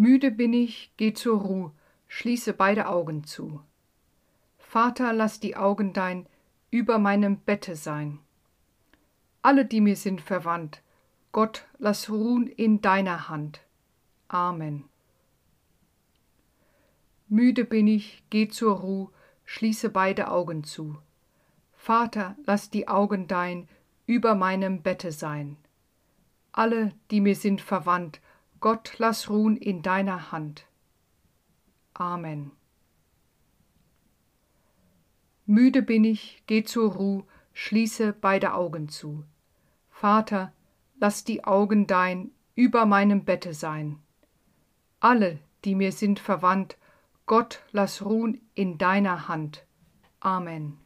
Müde bin ich, geh zur Ruh, schließe beide Augen zu. Vater, lass die Augen dein über meinem Bette sein. Alle, die mir sind verwandt, Gott, lass ruhen in deiner Hand. Amen. Müde bin ich, geh zur Ruh, schließe beide Augen zu. Vater, lass die Augen dein über meinem Bette sein. Alle, die mir sind verwandt, Gott, lass ruhen in deiner Hand. Amen. Müde bin ich, geh zur Ruh, schließe beide Augen zu. Vater, lass die Augen dein über meinem Bette sein. Alle, die mir sind verwandt, Gott, lass ruhen in deiner Hand. Amen.